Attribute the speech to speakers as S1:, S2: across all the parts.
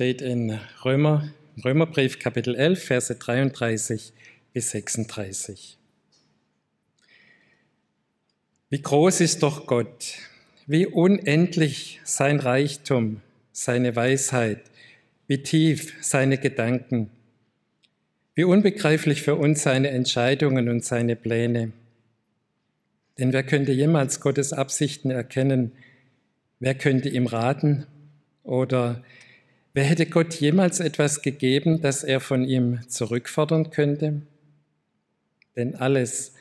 S1: steht in Römer, Römerbrief Kapitel 11, Verse 33 bis 36. Wie groß ist doch Gott, wie unendlich sein Reichtum, seine Weisheit, wie tief seine Gedanken, wie unbegreiflich für uns seine Entscheidungen und seine Pläne. Denn wer könnte jemals Gottes Absichten erkennen? Wer könnte ihm raten? Oder wer hätte Gott jemals etwas gegeben, das er von ihm zurückfordern könnte? Denn alles,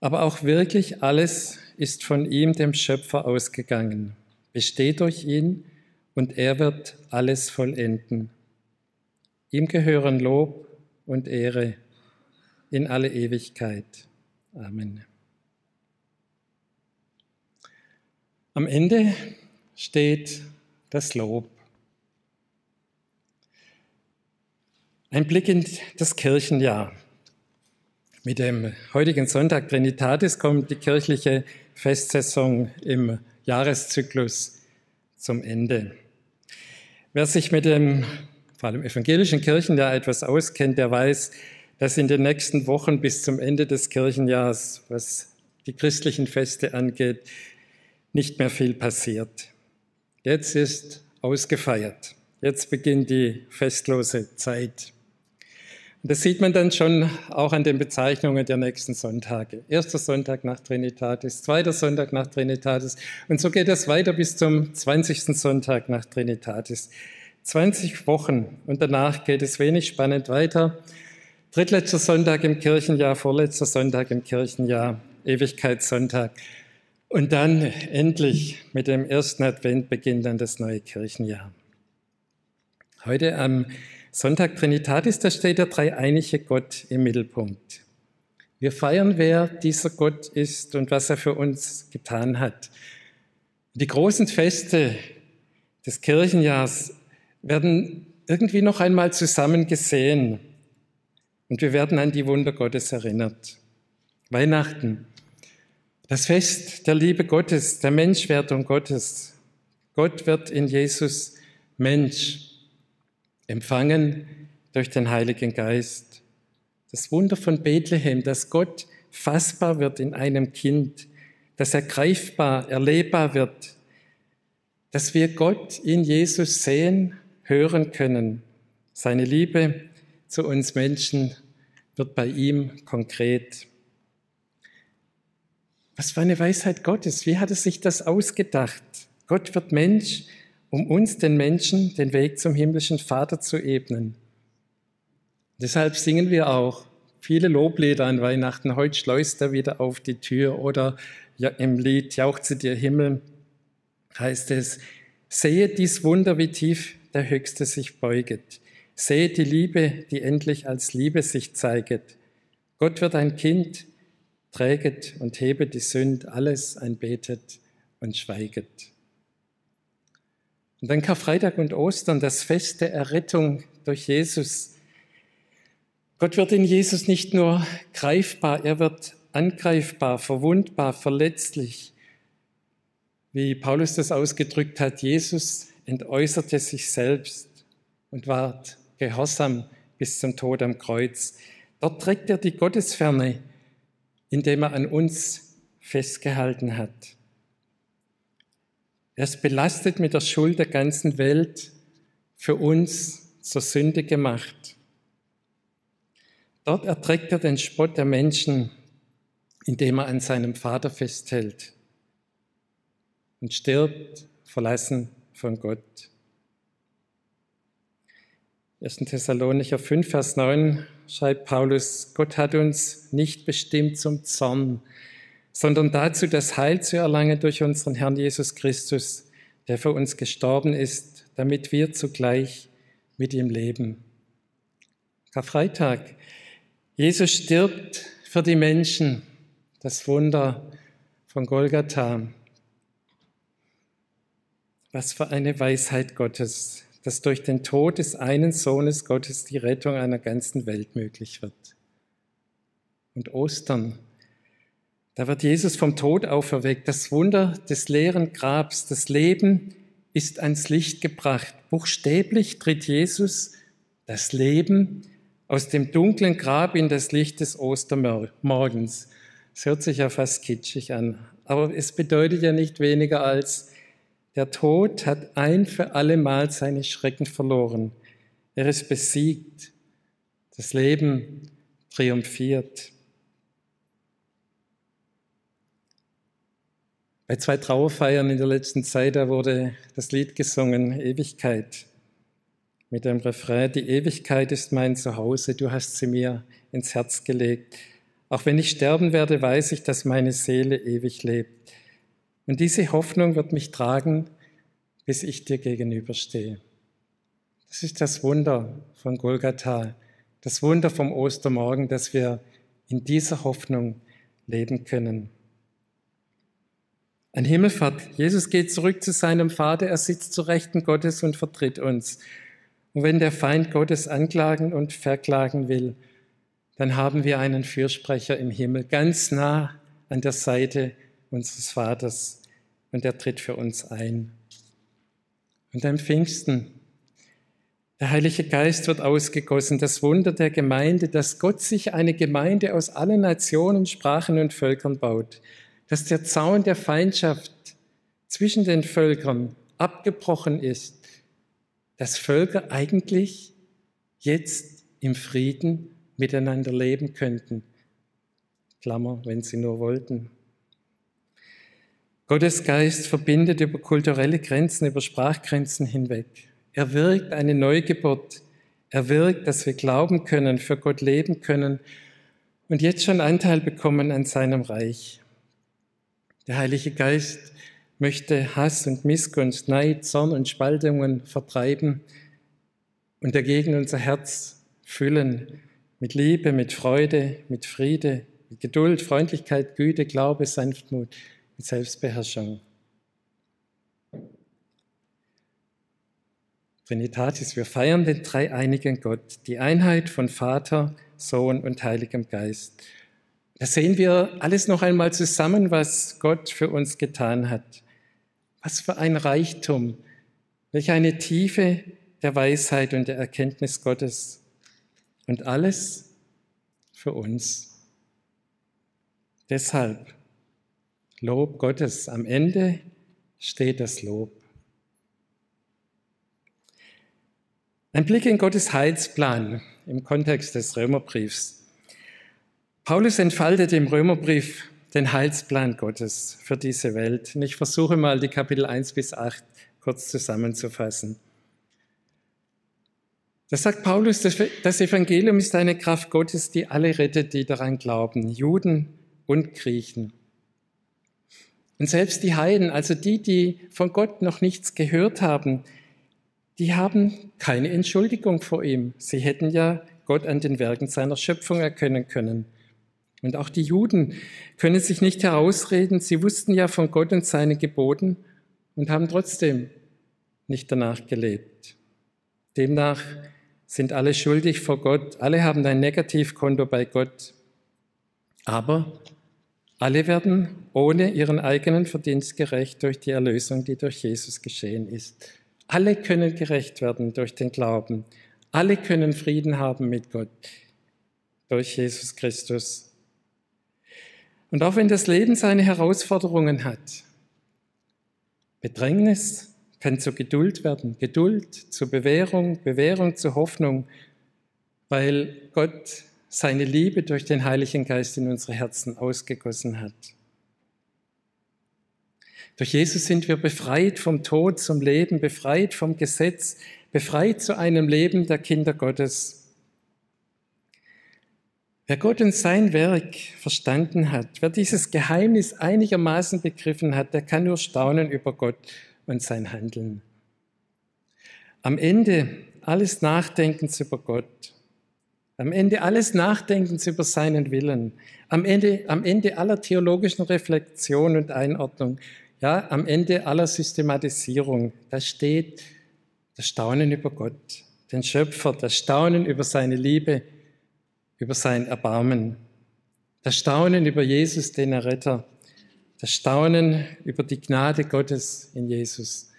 S1: aber auch wirklich alles ist von ihm, dem Schöpfer, ausgegangen, besteht durch ihn und er wird alles vollenden. Ihm gehören Lob und Ehre in alle Ewigkeit. Amen. Am Ende steht das Lob. Ein Blick in das Kirchenjahr. Mit dem heutigen Sonntag Trinitatis kommt die kirchliche Festsaison im Jahreszyklus zum Ende. Wer sich mit dem vor allem evangelischen Kirchenjahr etwas auskennt, der weiß, dass in den nächsten Wochen bis zum Ende des Kirchenjahrs, was die christlichen Feste angeht, nicht mehr viel passiert. Jetzt ist ausgefeiert. Jetzt beginnt die festlose Zeit. Und das sieht man dann schon auch an den Bezeichnungen der nächsten Sonntage. Erster Sonntag nach Trinitatis, zweiter Sonntag nach Trinitatis. Und so geht es weiter bis zum 20. Sonntag nach Trinitatis. 20 Wochen und danach geht es wenig spannend weiter. Drittletzter Sonntag im Kirchenjahr, vorletzter Sonntag im Kirchenjahr, Ewigkeitssonntag. Und dann endlich mit dem ersten Advent beginnt dann das neue Kirchenjahr. Heute am Sonntag Trinitatis, da steht der dreieinige Gott im Mittelpunkt. Wir feiern, wer dieser Gott ist und was er für uns getan hat. Die großen Feste des Kirchenjahrs werden irgendwie noch einmal zusammen gesehen und wir werden an die Wunder Gottes erinnert. Weihnachten, das Fest der Liebe Gottes, der Menschwerdung Gottes. Gott wird in Jesus Mensch, empfangen durch den Heiligen Geist. Das Wunder von Bethlehem, dass Gott fassbar wird in einem Kind, dass er greifbar, erlebbar wird, dass wir Gott in Jesus sehen, hören können. Seine Liebe zu uns Menschen wird bei ihm konkret. Was für eine Weisheit Gottes. Wie hat er sich das ausgedacht? Gott wird Mensch, um uns, den Menschen, den Weg zum himmlischen Vater zu ebnen. Deshalb singen wir auch viele Loblieder an Weihnachten. Heute schleust er wieder auf die Tür oder im Lied Jauchze dir Himmel heißt es, sehe dies Wunder, wie tief der Höchste sich beuget. Sehe die Liebe, die endlich als Liebe sich zeiget. Gott wird ein Kind, träget und hebet die Sünd, alles einbetet und schweiget. Und dann Karfreitag und Ostern, das Fest der Errettung durch Jesus. Gott wird in Jesus nicht nur greifbar, er wird angreifbar, verwundbar, verletzlich. Wie Paulus das ausgedrückt hat, Jesus entäußerte sich selbst und ward gehorsam bis zum Tod am Kreuz. Dort trägt er die Gottesferne, indem er an uns festgehalten hat. Er ist belastet mit der Schuld der ganzen Welt, für uns zur Sünde gemacht. Dort erträgt er den Spott der Menschen, indem er an seinem Vater festhält und stirbt, verlassen von Gott. 1. Thessalonicher 5, Vers 9 schreibt Paulus, Gott hat uns nicht bestimmt zum Zorn, sondern dazu, das Heil zu erlangen durch unseren Herrn Jesus Christus, der für uns gestorben ist, damit wir zugleich mit ihm leben. Karfreitag. Jesus stirbt für die Menschen. Das Wunder von Golgatha. Was für eine Weisheit Gottes, dass durch den Tod des einen Sohnes Gottes die Rettung einer ganzen Welt möglich wird. Und Ostern, da wird Jesus vom Tod auferweckt. Das Wunder des leeren Grabs, das Leben ist ans Licht gebracht. Buchstäblich tritt Jesus das Leben aus dem dunklen Grab in das Licht des Ostermorgens. Es hört sich ja fast kitschig an, aber es bedeutet ja nicht weniger als, der Tod hat ein für alle Mal seine Schrecken verloren. Er ist besiegt. Das Leben triumphiert. Bei zwei Trauerfeiern in der letzten Zeit, da wurde das Lied gesungen, Ewigkeit, mit dem Refrain, die Ewigkeit ist mein Zuhause, du hast sie mir ins Herz gelegt. Auch wenn ich sterben werde, weiß ich, dass meine Seele ewig lebt. Und diese Hoffnung wird mich tragen, bis ich dir gegenüberstehe. Das ist das Wunder von Golgatha, das Wunder vom Ostermorgen, dass wir in dieser Hoffnung leben können. Ein Himmelfahrt. Jesus geht zurück zu seinem Vater, er sitzt zu Rechten Gottes und vertritt uns. Und wenn der Feind Gottes anklagen und verklagen will, dann haben wir einen Fürsprecher im Himmel, ganz nah an der Seite unseres Vaters und er tritt für uns ein. Und am Pfingsten, der Heilige Geist wird ausgegossen, das Wunder der Gemeinde, dass Gott sich eine Gemeinde aus allen Nationen, Sprachen und Völkern baut dass der Zaun der Feindschaft zwischen den Völkern abgebrochen ist, dass Völker eigentlich jetzt im Frieden miteinander leben könnten. Klammer, wenn sie nur wollten. Gottes Geist verbindet über kulturelle Grenzen, über Sprachgrenzen hinweg. Er wirkt eine Neugeburt. Er wirkt, dass wir glauben können, für Gott leben können und jetzt schon Anteil bekommen an seinem Reich. Der Heilige Geist möchte Hass und Missgunst, Neid, Zorn und Spaltungen vertreiben und dagegen unser Herz füllen mit Liebe, mit Freude, mit Friede, mit Geduld, Freundlichkeit, Güte, Glaube, Sanftmut, mit Selbstbeherrschung. Trinitatis, wir feiern den dreieinigen Gott, die Einheit von Vater, Sohn und Heiligem Geist. Da sehen wir alles noch einmal zusammen, was Gott für uns getan hat. Was für ein Reichtum, welch eine Tiefe der Weisheit und der Erkenntnis Gottes. Und alles für uns. Deshalb Lob Gottes. Am Ende steht das Lob. Ein Blick in Gottes Heilsplan im Kontext des Römerbriefs. Paulus entfaltet im Römerbrief den Heilsplan Gottes für diese Welt. Und ich versuche mal die Kapitel 1 bis 8 kurz zusammenzufassen. Da sagt Paulus, das Evangelium ist eine Kraft Gottes, die alle rettet, die daran glauben, Juden und Griechen. Und selbst die Heiden, also die, die von Gott noch nichts gehört haben, die haben keine Entschuldigung vor ihm. Sie hätten ja Gott an den Werken seiner Schöpfung erkennen können. Und auch die Juden können sich nicht herausreden, sie wussten ja von Gott und seinen Geboten und haben trotzdem nicht danach gelebt. Demnach sind alle schuldig vor Gott, alle haben ein Negativkonto bei Gott, aber alle werden ohne ihren eigenen Verdienst gerecht durch die Erlösung, die durch Jesus geschehen ist. Alle können gerecht werden durch den Glauben. Alle können Frieden haben mit Gott durch Jesus Christus. Und auch wenn das Leben seine Herausforderungen hat, Bedrängnis kann zur Geduld werden, Geduld zur Bewährung, Bewährung zur Hoffnung, weil Gott seine Liebe durch den Heiligen Geist in unsere Herzen ausgegossen hat. Durch Jesus sind wir befreit vom Tod zum Leben, befreit vom Gesetz, befreit zu einem Leben der Kinder Gottes. Wer Gott und sein Werk verstanden hat, wer dieses Geheimnis einigermaßen begriffen hat, der kann nur staunen über Gott und sein Handeln. Am Ende alles Nachdenkens über Gott, am Ende alles Nachdenkens über seinen Willen, am Ende, am Ende aller theologischen Reflexion und Einordnung, ja, am Ende aller Systematisierung, da steht das Staunen über Gott, den Schöpfer, das Staunen über seine Liebe, über sein Erbarmen, das Staunen über Jesus, den Erretter, das Staunen über die Gnade Gottes in Jesus,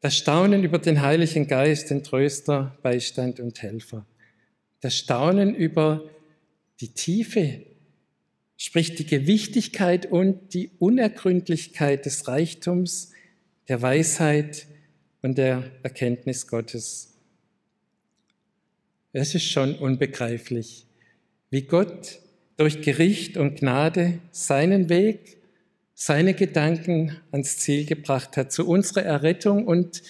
S1: das Staunen über den Heiligen Geist, den Tröster, Beistand und Helfer, das Staunen über die Tiefe, sprich die Gewichtigkeit und die Unergründlichkeit des Reichtums, der Weisheit und der Erkenntnis Gottes. Es ist schon unbegreiflich, wie Gott durch Gericht und Gnade seinen Weg, seine Gedanken ans Ziel gebracht hat, zu unserer Errettung und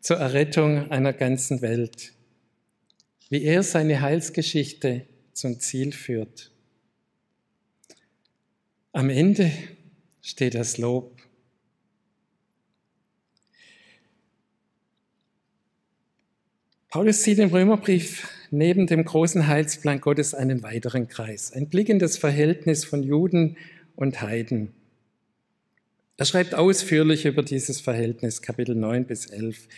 S1: zur Errettung einer ganzen Welt. Wie er seine Heilsgeschichte zum Ziel führt. Am Ende steht das Lob. Paulus sieht im Römerbrief neben dem großen Heilsplan Gottes einen weiteren Kreis, ein Blick in das Verhältnis von Juden und Heiden. Er schreibt ausführlich über dieses Verhältnis, Kapitel 9 bis 11.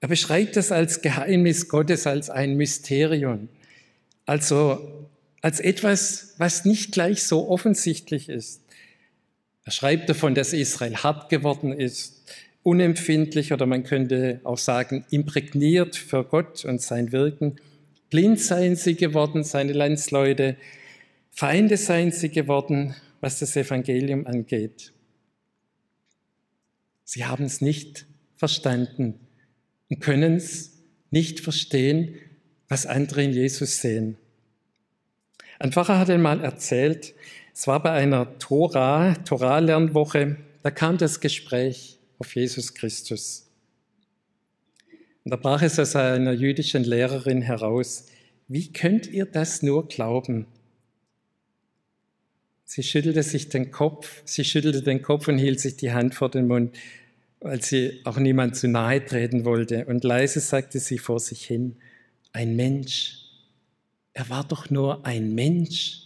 S1: Er beschreibt es als Geheimnis Gottes, als ein Mysterium, also als etwas, was nicht gleich so offensichtlich ist. Er schreibt davon, dass Israel hart geworden ist, unempfindlich oder man könnte auch sagen imprägniert für Gott und sein Wirken. Blind seien sie geworden, seine Landsleute. Feinde seien sie geworden, was das Evangelium angeht. Sie haben es nicht verstanden und können es nicht verstehen, was andere in Jesus sehen. Ein Pfarrer hat einmal erzählt, es war bei einer Tora, Torah-Lernwoche, da kam das Gespräch auf Jesus Christus. Und da brach es aus einer jüdischen Lehrerin heraus, wie könnt ihr das nur glauben? Sie schüttelte sich den Kopf, sie schüttelte den Kopf und hielt sich die Hand vor den Mund, weil sie auch niemand zu nahe treten wollte. Und leise sagte sie vor sich hin, ein Mensch. Er war doch nur ein Mensch.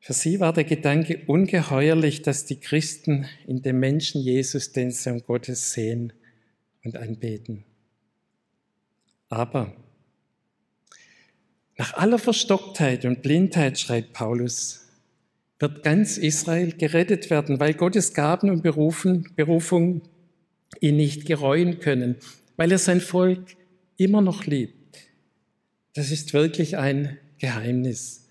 S1: Für sie war der Gedanke ungeheuerlich, dass die Christen in dem Menschen Jesus den Sohn Gottes sehen und anbeten. Aber nach aller Verstocktheit und Blindheit, schreibt Paulus, wird ganz Israel gerettet werden, weil Gottes Gaben und Berufen, Berufung ihn nicht gereuen können, weil er sein Volk immer noch liebt. Das ist wirklich ein Geheimnis.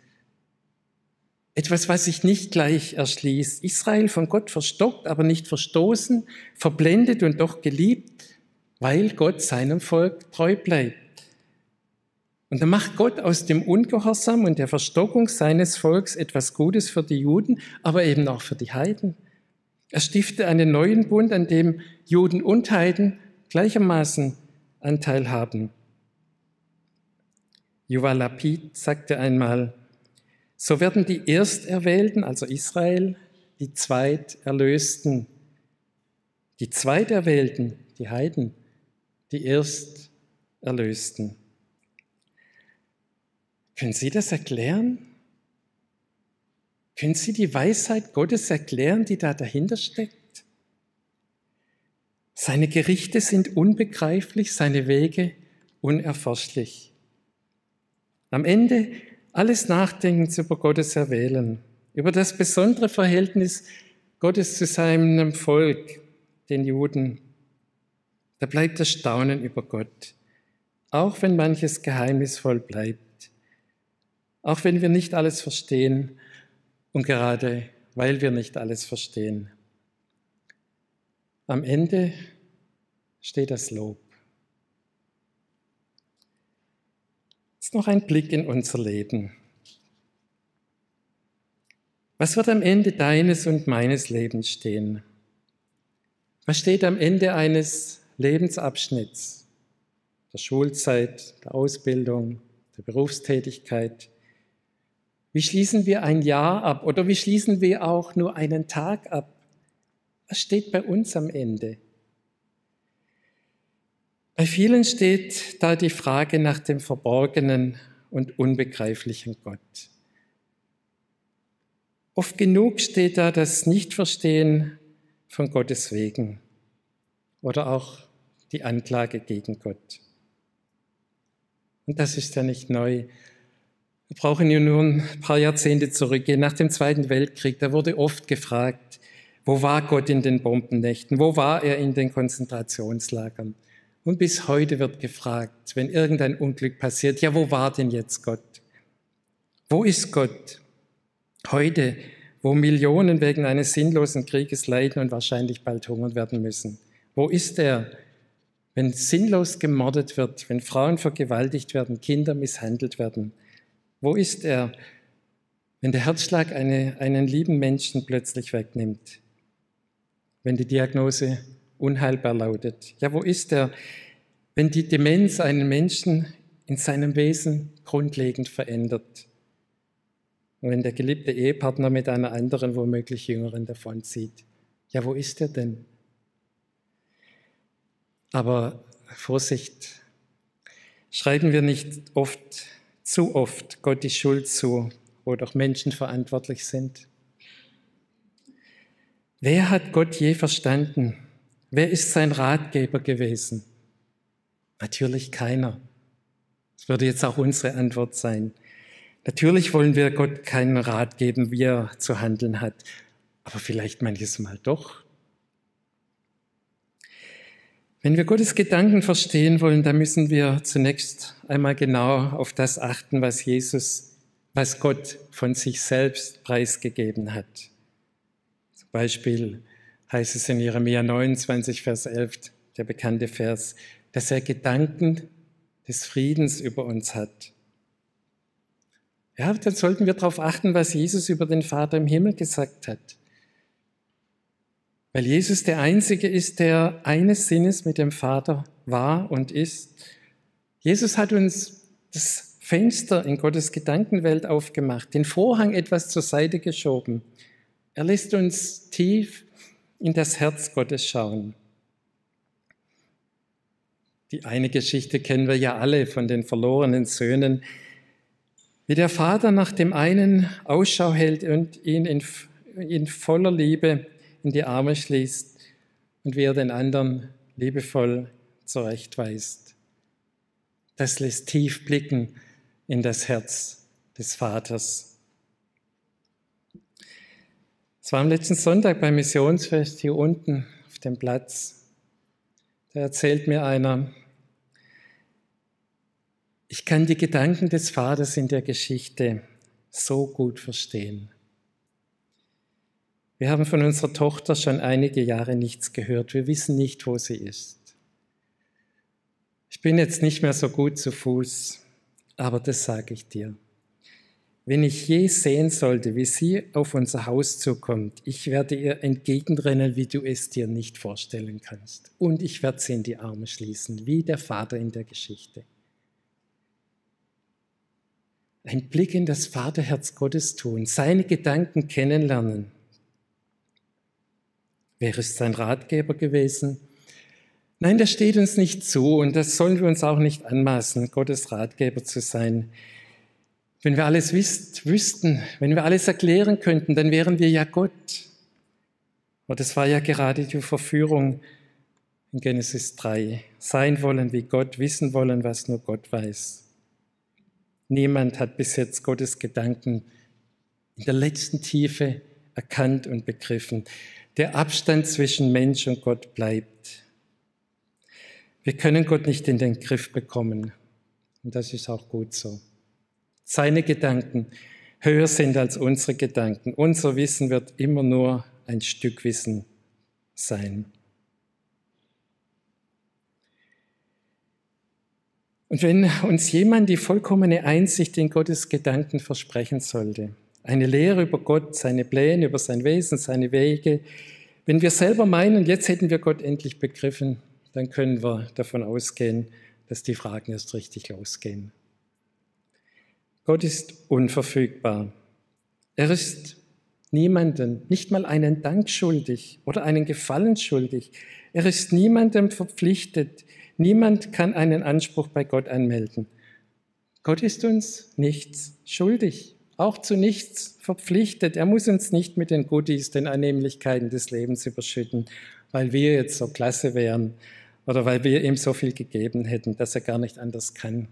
S1: Etwas, was sich nicht gleich erschließt. Israel von Gott verstockt, aber nicht verstoßen, verblendet und doch geliebt weil Gott seinem Volk treu bleibt. Und dann macht Gott aus dem Ungehorsam und der Verstockung seines Volks etwas Gutes für die Juden, aber eben auch für die Heiden. Er stiftet einen neuen Bund, an dem Juden und Heiden gleichermaßen Anteil haben. Yuval Lapid sagte einmal, so werden die Ersterwählten, also Israel, die Zweiterlösten, die Zweiterwählten, die Heiden, die Ersterlösten. Können Sie das erklären? Können Sie die Weisheit Gottes erklären, die da dahinter steckt? Seine Gerichte sind unbegreiflich, seine Wege unerforschlich. Am Ende alles Nachdenkens über Gottes Erwählen, über das besondere Verhältnis Gottes zu seinem Volk, den Juden, da bleibt das Staunen über Gott, auch wenn manches geheimnisvoll bleibt, auch wenn wir nicht alles verstehen und gerade weil wir nicht alles verstehen. Am Ende steht das Lob. Jetzt noch ein Blick in unser Leben. Was wird am Ende deines und meines Lebens stehen? Was steht am Ende eines Lebensabschnitts, der Schulzeit, der Ausbildung, der Berufstätigkeit. Wie schließen wir ein Jahr ab oder wie schließen wir auch nur einen Tag ab? Was steht bei uns am Ende? Bei vielen steht da die Frage nach dem verborgenen und unbegreiflichen Gott. Oft genug steht da das Nichtverstehen von Gottes Wegen oder auch die Anklage gegen Gott. Und das ist ja nicht neu. Wir brauchen ja nur ein paar Jahrzehnte zurückgehen. Nach dem Zweiten Weltkrieg, da wurde oft gefragt, wo war Gott in den Bombennächten? Wo war er in den Konzentrationslagern? Und bis heute wird gefragt, wenn irgendein Unglück passiert, ja, wo war denn jetzt Gott? Wo ist Gott? Heute, wo Millionen wegen eines sinnlosen Krieges leiden und wahrscheinlich bald hungern werden müssen. Wo ist er, wenn sinnlos gemordet wird, wenn Frauen vergewaltigt werden, Kinder misshandelt werden? Wo ist er, wenn der Herzschlag eine, einen lieben Menschen plötzlich wegnimmt? Wenn die Diagnose unheilbar lautet? Ja, wo ist er, wenn die Demenz einen Menschen in seinem Wesen grundlegend verändert? Und wenn der geliebte Ehepartner mit einer anderen, womöglich jüngeren davonzieht? Ja, wo ist er denn? Aber Vorsicht, schreiben wir nicht oft, zu oft Gott die Schuld zu, wo doch Menschen verantwortlich sind? Wer hat Gott je verstanden? Wer ist sein Ratgeber gewesen? Natürlich keiner. Das würde jetzt auch unsere Antwort sein. Natürlich wollen wir Gott keinen Rat geben, wie er zu handeln hat, aber vielleicht manches Mal doch. Wenn wir Gottes Gedanken verstehen wollen, dann müssen wir zunächst einmal genau auf das achten, was Jesus, was Gott von sich selbst preisgegeben hat. Zum Beispiel heißt es in Jeremia 29, Vers 11, der bekannte Vers, dass er Gedanken des Friedens über uns hat. Ja, dann sollten wir darauf achten, was Jesus über den Vater im Himmel gesagt hat. Weil Jesus der Einzige ist, der eines Sinnes mit dem Vater war und ist. Jesus hat uns das Fenster in Gottes Gedankenwelt aufgemacht, den Vorhang etwas zur Seite geschoben. Er lässt uns tief in das Herz Gottes schauen. Die eine Geschichte kennen wir ja alle von den verlorenen Söhnen, wie der Vater nach dem einen Ausschau hält und ihn in, in voller Liebe in die Arme schließt und wie er den anderen liebevoll zurechtweist. Das lässt tief blicken in das Herz des Vaters. Es war am letzten Sonntag beim Missionsfest hier unten auf dem Platz. Da erzählt mir einer, ich kann die Gedanken des Vaters in der Geschichte so gut verstehen. Wir haben von unserer Tochter schon einige Jahre nichts gehört. Wir wissen nicht, wo sie ist. Ich bin jetzt nicht mehr so gut zu Fuß, aber das sage ich dir. Wenn ich je sehen sollte, wie sie auf unser Haus zukommt, ich werde ihr entgegenrennen, wie du es dir nicht vorstellen kannst. Und ich werde sie in die Arme schließen, wie der Vater in der Geschichte. Ein Blick in das Vaterherz Gottes tun, seine Gedanken kennenlernen Wäre es sein Ratgeber gewesen? Nein, das steht uns nicht zu und das sollen wir uns auch nicht anmaßen, Gottes Ratgeber zu sein. Wenn wir alles wisst, wüssten, wenn wir alles erklären könnten, dann wären wir ja Gott. Aber das war ja gerade die Verführung in Genesis 3. Sein wollen wie Gott, wissen wollen, was nur Gott weiß. Niemand hat bis jetzt Gottes Gedanken in der letzten Tiefe erkannt und begriffen. Der Abstand zwischen Mensch und Gott bleibt. Wir können Gott nicht in den Griff bekommen. Und das ist auch gut so. Seine Gedanken höher sind als unsere Gedanken. Unser Wissen wird immer nur ein Stück Wissen sein. Und wenn uns jemand die vollkommene Einsicht in Gottes Gedanken versprechen sollte, eine Lehre über Gott, seine Pläne, über sein Wesen, seine Wege. Wenn wir selber meinen, jetzt hätten wir Gott endlich begriffen, dann können wir davon ausgehen, dass die Fragen erst richtig losgehen. Gott ist unverfügbar. Er ist niemandem, nicht mal einen Dank schuldig oder einen Gefallen schuldig. Er ist niemandem verpflichtet, Niemand kann einen Anspruch bei Gott anmelden. Gott ist uns nichts schuldig, auch zu nichts verpflichtet. Er muss uns nicht mit den Goodies, den Annehmlichkeiten des Lebens überschütten, weil wir jetzt so klasse wären oder weil wir ihm so viel gegeben hätten, dass er gar nicht anders kann.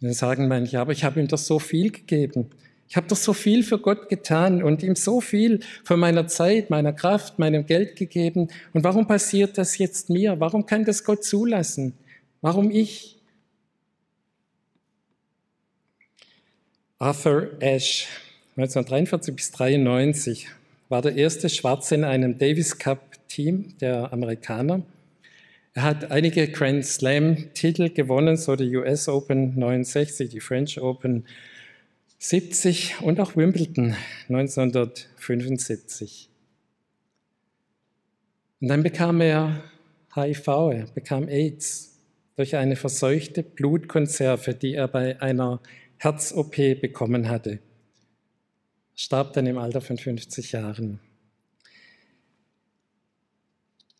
S1: Dann sagen manche, aber ich habe ihm doch so viel gegeben. Ich habe doch so viel für Gott getan und ihm so viel von meiner Zeit, meiner Kraft, meinem Geld gegeben. Und warum passiert das jetzt mir? Warum kann das Gott zulassen? Warum ich? Arthur Ashe, 1943 bis 1993, war der erste Schwarze in einem Davis Cup Team der Amerikaner. Er hat einige Grand Slam-Titel gewonnen, so die US Open 69, die French Open 70 und auch Wimbledon 1975. Und dann bekam er HIV, er bekam AIDS durch eine verseuchte Blutkonserve, die er bei einer Herz-OP bekommen hatte. Starb dann im Alter von 50 Jahren.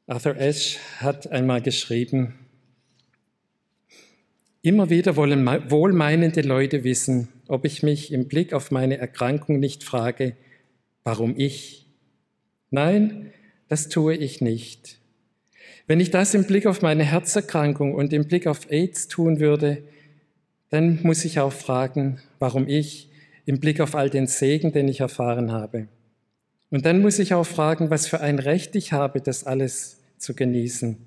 S1: Arthur Ashe hat einmal geschrieben, Immer wieder wollen wohlmeinende Leute wissen, ob ich mich im Blick auf meine Erkrankung nicht frage, warum ich? Nein, das tue ich nicht. Wenn ich das im Blick auf meine Herzerkrankung und im Blick auf AIDS tun würde, dann muss ich auch fragen, warum ich im Blick auf all den Segen, den ich erfahren habe. Und dann muss ich auch fragen, was für ein Recht ich habe, das alles zu genießen.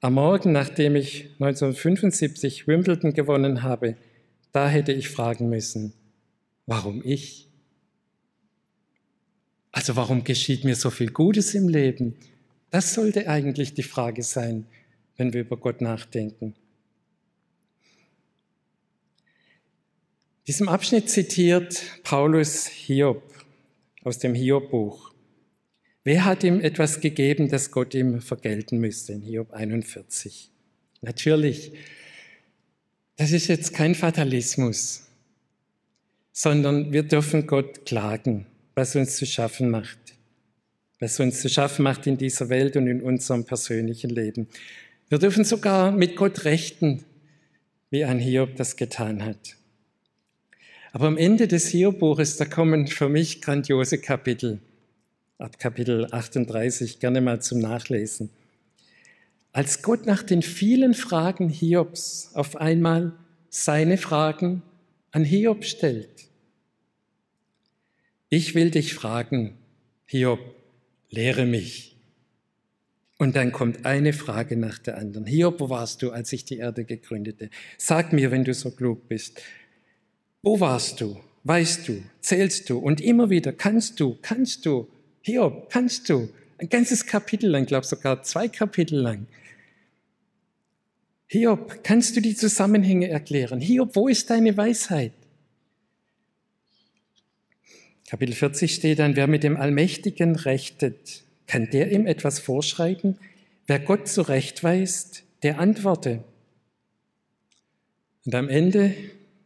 S1: Am Morgen, nachdem ich 1975 Wimbledon gewonnen habe, da hätte ich fragen müssen, warum ich? Also warum geschieht mir so viel Gutes im Leben? Das sollte eigentlich die Frage sein, wenn wir über Gott nachdenken. Diesem Abschnitt zitiert Paulus Hiob aus dem Hiob-Buch. Wer hat ihm etwas gegeben, das Gott ihm vergelten müsste? In Hiob 41. Natürlich, das ist jetzt kein Fatalismus, sondern wir dürfen Gott klagen, was uns zu schaffen macht. Was uns zu schaffen macht in dieser Welt und in unserem persönlichen Leben. Wir dürfen sogar mit Gott rechten, wie ein Hiob das getan hat. Aber am Ende des Hiob-Buches, da kommen für mich grandiose Kapitel ab Kapitel 38 gerne mal zum Nachlesen. Als Gott nach den vielen Fragen Hiobs auf einmal seine Fragen an Hiob stellt. Ich will dich fragen, Hiob, lehre mich. Und dann kommt eine Frage nach der anderen. Hiob, wo warst du, als ich die Erde gegründete? Sag mir, wenn du so klug bist. Wo warst du? Weißt du? Zählst du? Und immer wieder kannst du, kannst du, Hiob, kannst du? Ein ganzes Kapitel lang, glaube sogar zwei Kapitel lang. Hiob, kannst du die Zusammenhänge erklären? Hiob, wo ist deine Weisheit? Kapitel 40 steht dann, wer mit dem Allmächtigen rechtet, kann der ihm etwas vorschreiben? Wer Gott zurechtweist, der antworte. Und am Ende,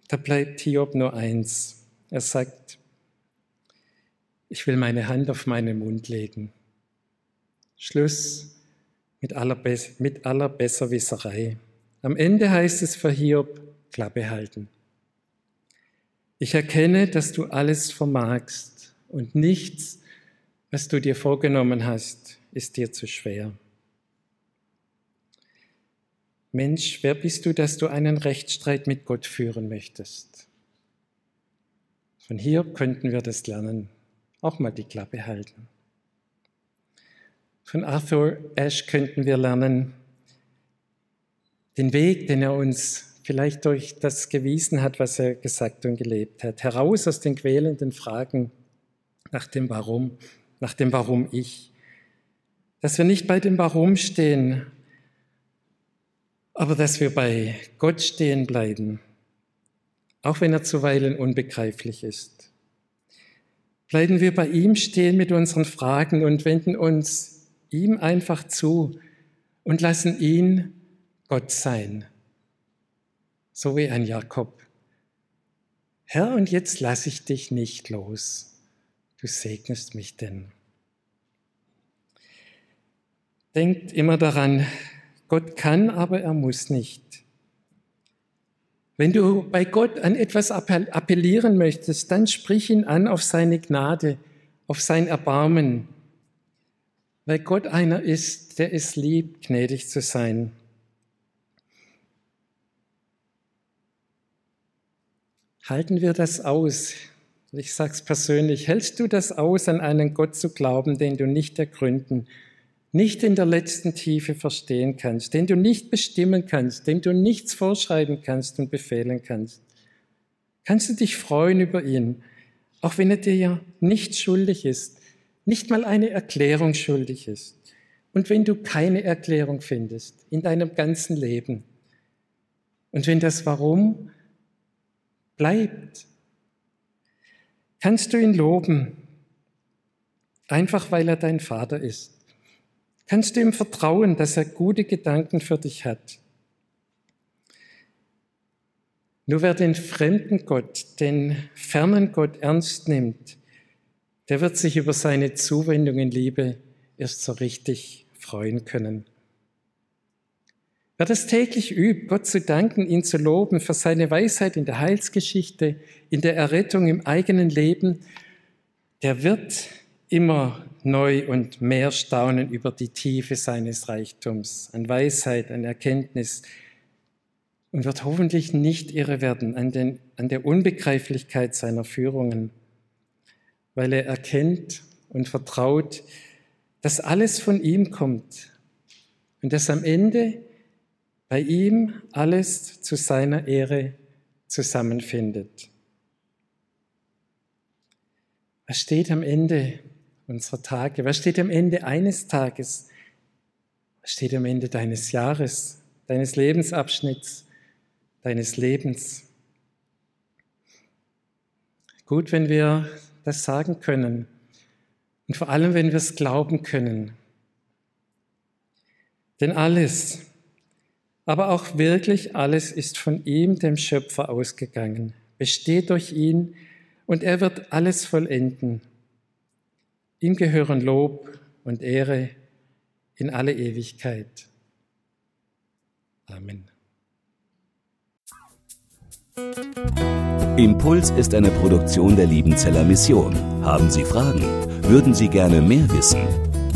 S1: da bleibt Hiob nur eins. Er sagt, ich will meine Hand auf meinen Mund legen. Schluss mit aller, Be mit aller Besserwisserei. Am Ende heißt es für Hiob, Klappe halten. Ich erkenne, dass du alles vermagst und nichts, was du dir vorgenommen hast, ist dir zu schwer. Mensch, wer bist du, dass du einen Rechtsstreit mit Gott führen möchtest? Von Hiob könnten wir das lernen auch mal die Klappe halten. Von Arthur Ashe könnten wir lernen, den Weg, den er uns vielleicht durch das gewiesen hat, was er gesagt und gelebt hat, heraus aus den quälenden Fragen nach dem Warum, nach dem Warum ich. Dass wir nicht bei dem Warum stehen, aber dass wir bei Gott stehen bleiben, auch wenn er zuweilen unbegreiflich ist. Bleiben wir bei ihm stehen mit unseren Fragen und wenden uns ihm einfach zu und lassen ihn Gott sein. So wie ein Jakob. Herr, und jetzt lasse ich dich nicht los. Du segnest mich denn. denkt immer daran, Gott kann, aber er muss nicht. Wenn du bei Gott an etwas appellieren möchtest, dann sprich ihn an auf seine Gnade, auf sein Erbarmen, weil Gott einer ist, der es liebt, gnädig zu sein. Halten wir das aus? Ich sage es persönlich, hältst du das aus, an einen Gott zu glauben, den du nicht ergründen, nicht in der letzten Tiefe verstehen kannst, den du nicht bestimmen kannst, dem du nichts vorschreiben kannst und befehlen kannst? Kannst du dich freuen über ihn, auch wenn er dir ja nicht schuldig ist, nicht mal eine Erklärung schuldig ist? Und wenn du keine Erklärung findest in deinem ganzen Leben, und wenn das Warum bleibt, kannst du ihn loben, einfach weil er dein Vater ist. Kannst du ihm vertrauen, dass er gute Gedanken für dich hat. Nur wer den fremden Gott, den fernen Gott ernst nimmt, der wird sich über seine Zuwendung in Liebe erst so richtig freuen können. Wer das täglich übt, Gott zu danken, ihn zu loben für seine Weisheit in der Heilsgeschichte, in der Errettung im eigenen Leben, der wird immer neu und mehr staunen über die Tiefe seines Reichtums, an Weisheit, an Erkenntnis und wird hoffentlich nicht irre werden an, den, an der Unbegreiflichkeit seiner Führungen, weil er erkennt und vertraut, dass alles von ihm kommt und dass am Ende bei ihm alles zu seiner Ehre zusammenfindet. Was steht am Ende unserer Tage? Was steht am Ende eines Tages? Was steht am Ende deines Jahres, deines Lebensabschnitts, deines Lebens? Gut, wenn wir das sagen können und vor allem, wenn wir es glauben können. Denn alles, aber auch wirklich alles ist von ihm, dem Schöpfer, ausgegangen, besteht durch ihn und er wird alles vollenden. Ihm gehören Lob und Ehre in alle Ewigkeit. Amen.
S2: Impuls ist eine Produktion der Liebenzeller Mission. Haben Sie Fragen? Würden Sie gerne mehr wissen?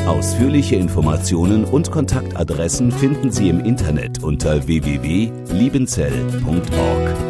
S2: Ausführliche Informationen und Kontaktadressen finden Sie im Internet unter www.liebenzell.org.